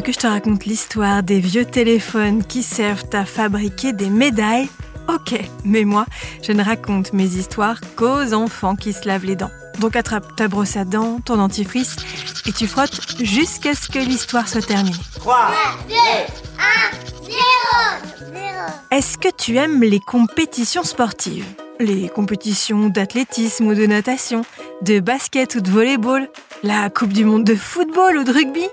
veux que je te raconte l'histoire des vieux téléphones qui servent à fabriquer des médailles Ok, mais moi, je ne raconte mes histoires qu'aux enfants qui se lavent les dents. Donc attrape ta brosse à dents, ton dentifrice, et tu frottes jusqu'à ce que l'histoire soit terminée. 3, 2, 1, 0, 0. Est-ce que tu aimes les compétitions sportives? Les compétitions d'athlétisme ou de natation, de basket ou de volleyball La Coupe du Monde de football ou de rugby?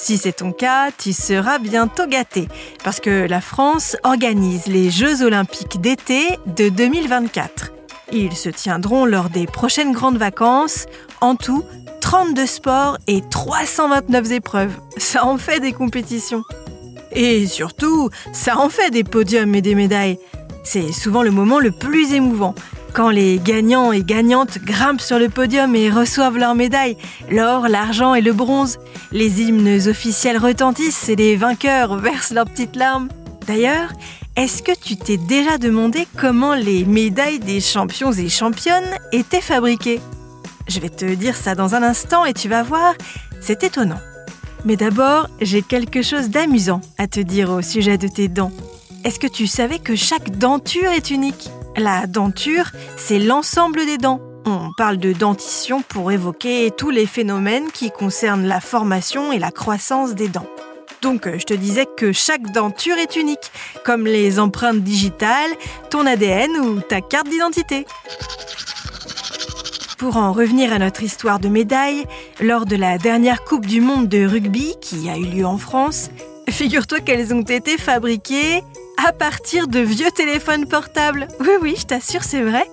Si c'est ton cas, tu seras bientôt gâté, parce que la France organise les Jeux olympiques d'été de 2024. Ils se tiendront lors des prochaines grandes vacances, en tout 32 sports et 329 épreuves. Ça en fait des compétitions. Et surtout, ça en fait des podiums et des médailles. C'est souvent le moment le plus émouvant, quand les gagnants et gagnantes grimpent sur le podium et reçoivent leurs médailles, l'or, l'argent et le bronze, les hymnes officiels retentissent et les vainqueurs versent leurs petites larmes. D'ailleurs, est-ce que tu t'es déjà demandé comment les médailles des champions et championnes étaient fabriquées? Je vais te dire ça dans un instant et tu vas voir, c'est étonnant. Mais d'abord, j'ai quelque chose d'amusant à te dire au sujet de tes dents. Est-ce que tu savais que chaque denture est unique? La denture, c'est l'ensemble des dents. On parle de dentition pour évoquer tous les phénomènes qui concernent la formation et la croissance des dents. Donc je te disais que chaque denture est unique, comme les empreintes digitales, ton ADN ou ta carte d'identité. Pour en revenir à notre histoire de médailles, lors de la dernière Coupe du Monde de rugby qui a eu lieu en France, figure-toi qu'elles ont été fabriquées à partir de vieux téléphones portables. Oui, oui, je t'assure, c'est vrai.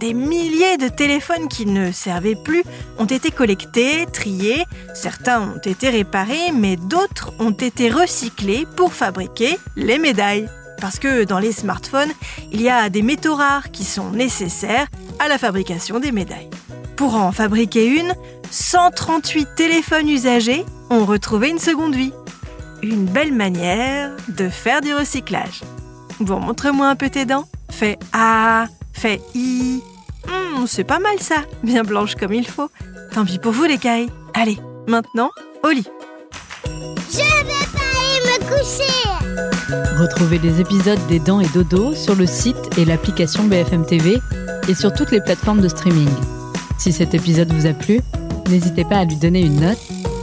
Des milliers de téléphones qui ne servaient plus ont été collectés, triés, certains ont été réparés, mais d'autres ont été recyclés pour fabriquer les médailles. Parce que dans les smartphones, il y a des métaux rares qui sont nécessaires à la fabrication des médailles. Pour en fabriquer une, 138 téléphones usagés ont retrouvé une seconde vie une belle manière de faire du recyclage. Bon, montre-moi un peu tes dents. Fais A, fais I. Hmm, c'est pas mal ça, bien blanche comme il faut. Tant pis pour vous les cailles. Allez, maintenant, au lit. Je vais pas aller me coucher. Retrouvez les épisodes des Dents et Dodo sur le site et l'application BFM TV et sur toutes les plateformes de streaming. Si cet épisode vous a plu, n'hésitez pas à lui donner une note